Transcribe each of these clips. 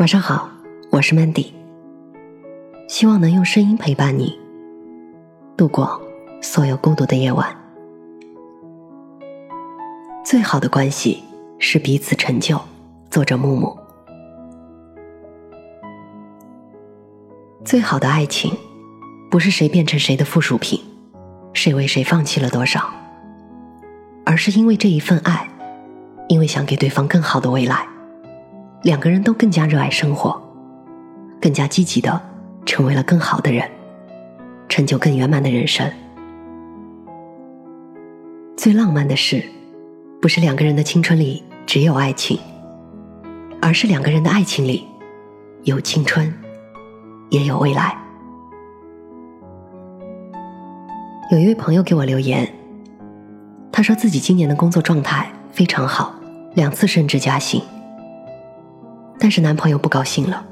晚上好，我是 Mandy，希望能用声音陪伴你度过所有孤独的夜晚。最好的关系是彼此成就。作者木木。最好的爱情，不是谁变成谁的附属品，谁为谁放弃了多少，而是因为这一份爱，因为想给对方更好的未来。两个人都更加热爱生活，更加积极的成为了更好的人，成就更圆满的人生。最浪漫的事，不是两个人的青春里只有爱情，而是两个人的爱情里有青春，也有未来。有一位朋友给我留言，他说自己今年的工作状态非常好，两次升职加薪。但是男朋友不高兴了。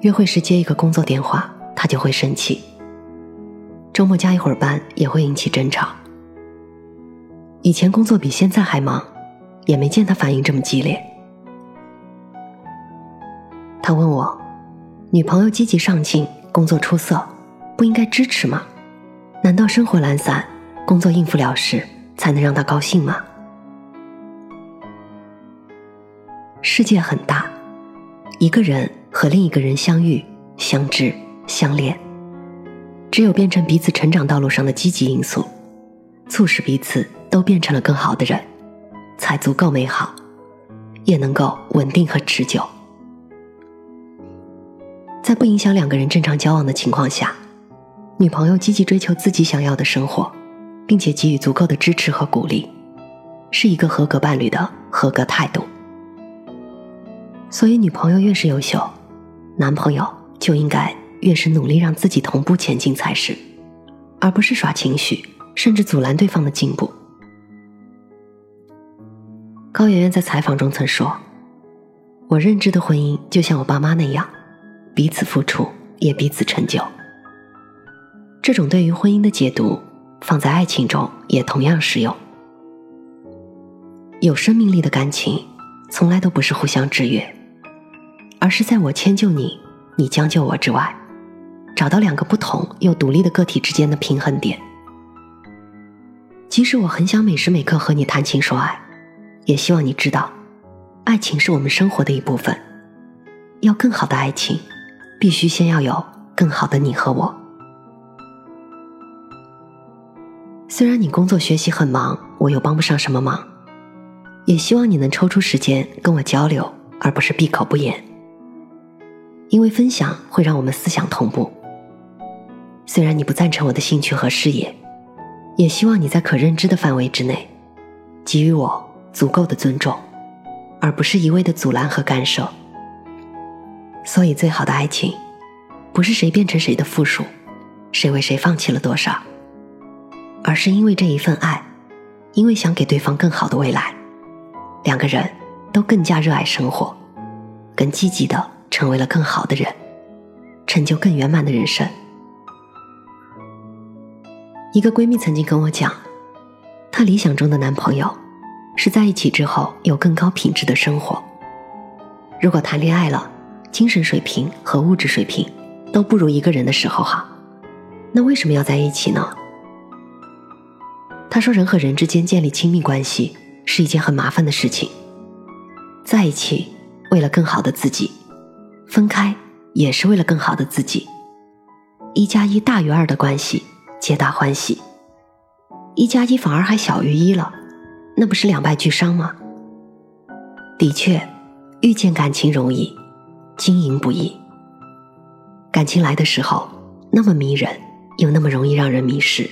约会时接一个工作电话，他就会生气；周末加一会儿班也会引起争吵。以前工作比现在还忙，也没见他反应这么激烈。他问我，女朋友积极上进，工作出色，不应该支持吗？难道生活懒散，工作应付了事，才能让他高兴吗？世界很大，一个人和另一个人相遇、相知、相恋，只有变成彼此成长道路上的积极因素，促使彼此都变成了更好的人，才足够美好，也能够稳定和持久。在不影响两个人正常交往的情况下，女朋友积极追求自己想要的生活，并且给予足够的支持和鼓励，是一个合格伴侣的合格态度。所以，女朋友越是优秀，男朋友就应该越是努力让自己同步前进才是，而不是耍情绪，甚至阻拦对方的进步。高圆圆在采访中曾说：“我认知的婚姻就像我爸妈那样，彼此付出，也彼此成就。”这种对于婚姻的解读，放在爱情中也同样适用。有生命力的感情，从来都不是互相制约。而是在我迁就你，你将就我之外，找到两个不同又独立的个体之间的平衡点。即使我很想每时每刻和你谈情说爱，也希望你知道，爱情是我们生活的一部分。要更好的爱情，必须先要有更好的你和我。虽然你工作学习很忙，我又帮不上什么忙，也希望你能抽出时间跟我交流，而不是闭口不言。因为分享会让我们思想同步。虽然你不赞成我的兴趣和事业，也希望你在可认知的范围之内，给予我足够的尊重，而不是一味的阻拦和干涉。所以，最好的爱情，不是谁变成谁的附属，谁为谁放弃了多少，而是因为这一份爱，因为想给对方更好的未来，两个人都更加热爱生活，更积极的。成为了更好的人，成就更圆满的人生。一个闺蜜曾经跟我讲，她理想中的男朋友是在一起之后有更高品质的生活。如果谈恋爱了，精神水平和物质水平都不如一个人的时候好，那为什么要在一起呢？她说，人和人之间建立亲密关系是一件很麻烦的事情，在一起为了更好的自己。分开也是为了更好的自己。一加一大于二的关系，皆大欢喜；一加一反而还小于一了，那不是两败俱伤吗？的确，遇见感情容易，经营不易。感情来的时候那么迷人，又那么容易让人迷失。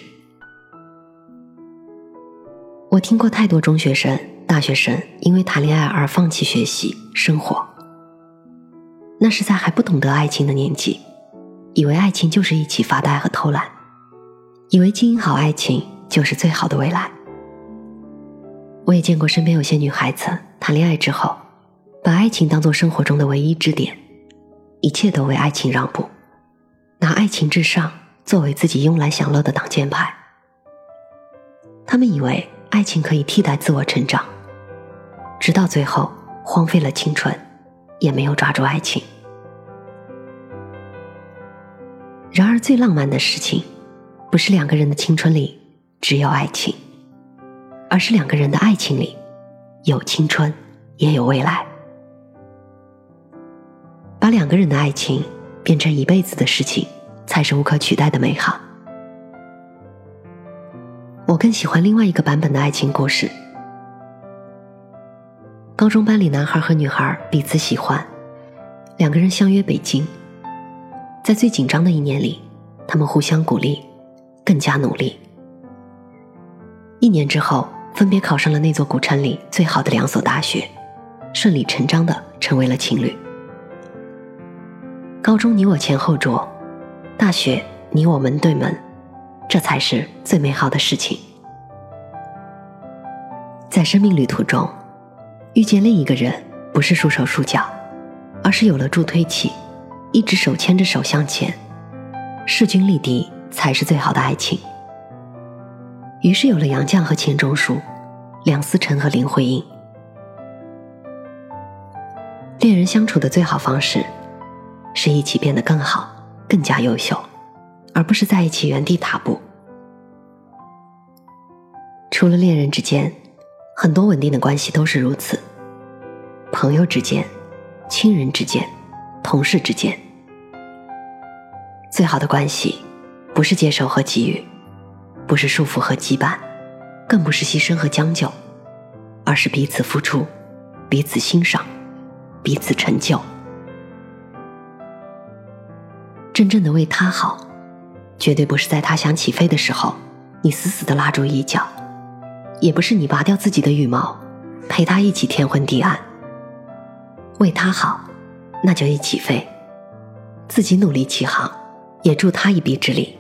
我听过太多中学生、大学生因为谈恋爱而放弃学习、生活。那是在还不懂得爱情的年纪，以为爱情就是一起发呆和偷懒，以为经营好爱情就是最好的未来。我也见过身边有些女孩子谈恋爱之后，把爱情当做生活中的唯一支点，一切都为爱情让步，拿爱情至上作为自己慵懒享乐的挡箭牌。他们以为爱情可以替代自我成长，直到最后荒废了青春。也没有抓住爱情。然而，最浪漫的事情，不是两个人的青春里只有爱情，而是两个人的爱情里有青春，也有未来。把两个人的爱情变成一辈子的事情，才是无可取代的美好。我更喜欢另外一个版本的爱情故事。高中班里，男孩和女孩彼此喜欢，两个人相约北京。在最紧张的一年里，他们互相鼓励，更加努力。一年之后，分别考上了那座古城里最好的两所大学，顺理成章的成为了情侣。高中你我前后桌，大学你我门对门，这才是最美好的事情。在生命旅途中，遇见另一个人，不是束手束脚，而是有了助推器。一直手牵着手向前，势均力敌才是最好的爱情。于是有了杨绛和钱钟书，梁思成和林徽因。恋人相处的最好方式，是一起变得更好、更加优秀，而不是在一起原地踏步。除了恋人之间，很多稳定的关系都是如此。朋友之间、亲人之间。同事之间，最好的关系，不是接受和给予，不是束缚和羁绊，更不是牺牲和将就，而是彼此付出，彼此欣赏，彼此成就。真正的为他好，绝对不是在他想起飞的时候，你死死的拉住一脚，也不是你拔掉自己的羽毛，陪他一起天昏地暗。为他好。那就一起飞，自己努力起航，也助他一臂之力。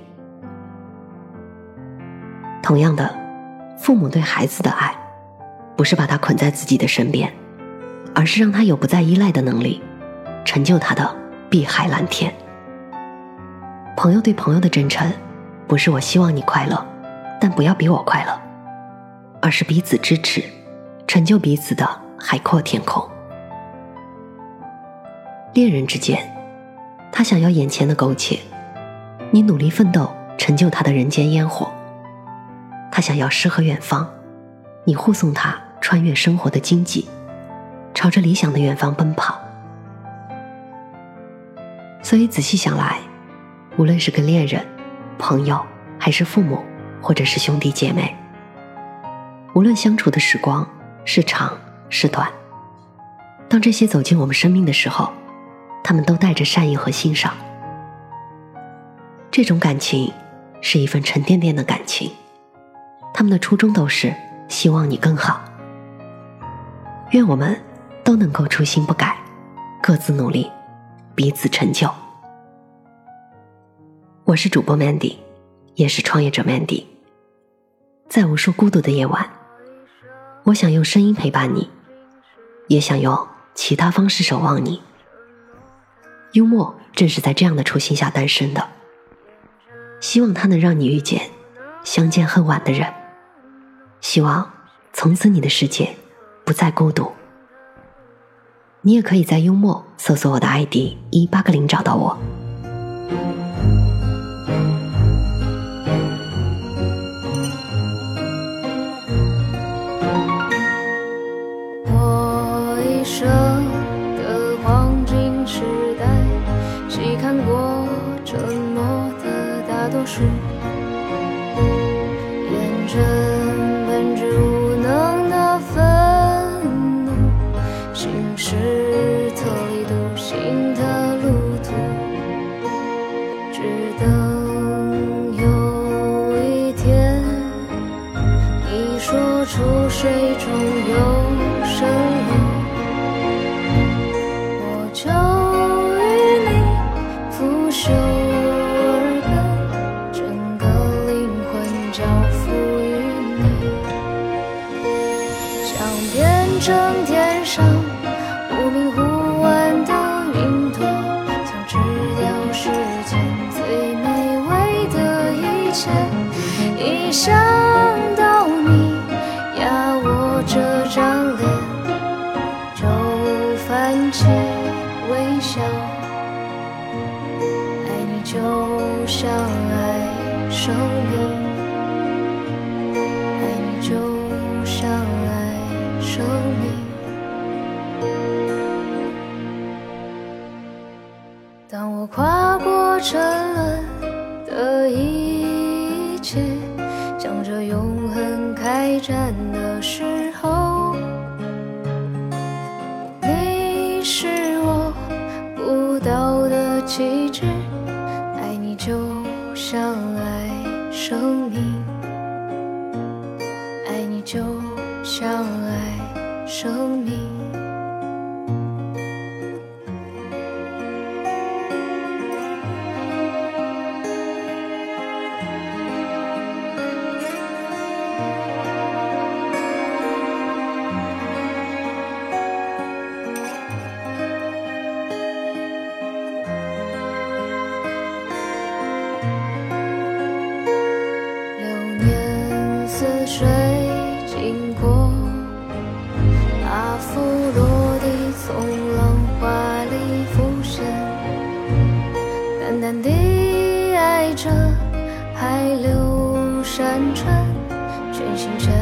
同样的，父母对孩子的爱，不是把他捆在自己的身边，而是让他有不再依赖的能力，成就他的碧海蓝天。朋友对朋友的真诚，不是我希望你快乐，但不要比我快乐，而是彼此支持，成就彼此的海阔天空。恋人之间，他想要眼前的苟且，你努力奋斗成就他的人间烟火；他想要诗和远方，你护送他穿越生活的荆棘，朝着理想的远方奔跑。所以仔细想来，无论是跟恋人、朋友，还是父母，或者是兄弟姐妹，无论相处的时光是长是短，当这些走进我们生命的时候。他们都带着善意和欣赏，这种感情是一份沉甸甸的感情。他们的初衷都是希望你更好。愿我们都能够初心不改，各自努力，彼此成就。我是主播 Mandy，也是创业者 Mandy。在无数孤独的夜晚，我想用声音陪伴你，也想用其他方式守望你。幽默正是在这样的初心下诞生的，希望它能让你遇见相见恨晚的人，希望从此你的世界不再孤独。你也可以在幽默搜索我的 ID 一八个零找到我。我的大多数。想到你呀，我这张脸就泛起。微笑。爱你就像爱生命，爱你就像爱生命。当我跨过沉沦的一切，开战的时候，你是我不倒的旗帜，爱你就像爱生命，爱你就像爱生命。似水经过，那幅落地从浪花里浮现，淡淡地爱着海流山川，全心全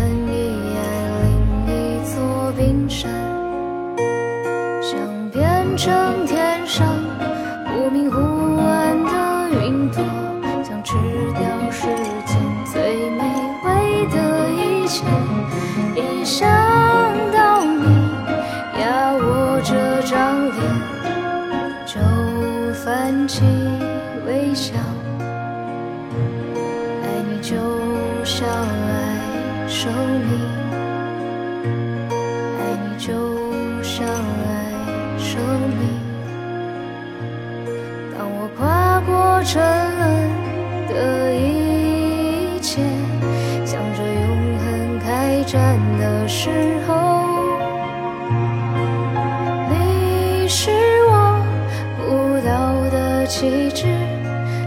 就像爱生命。当我跨过沉沦的一切，向着永恒开战的时候，你是我不倒的旗帜，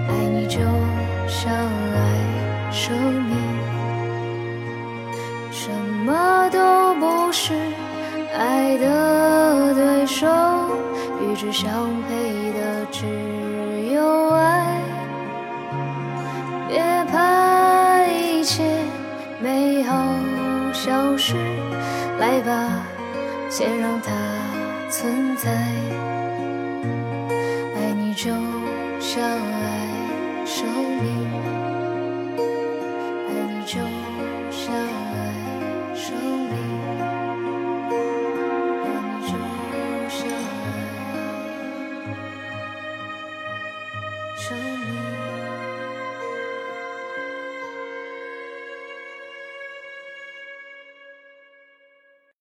爱你就像爱生命，爱的对手，与之相配的只有爱。别怕一切美好消失，来吧，先让它存在。爱你就像爱生命，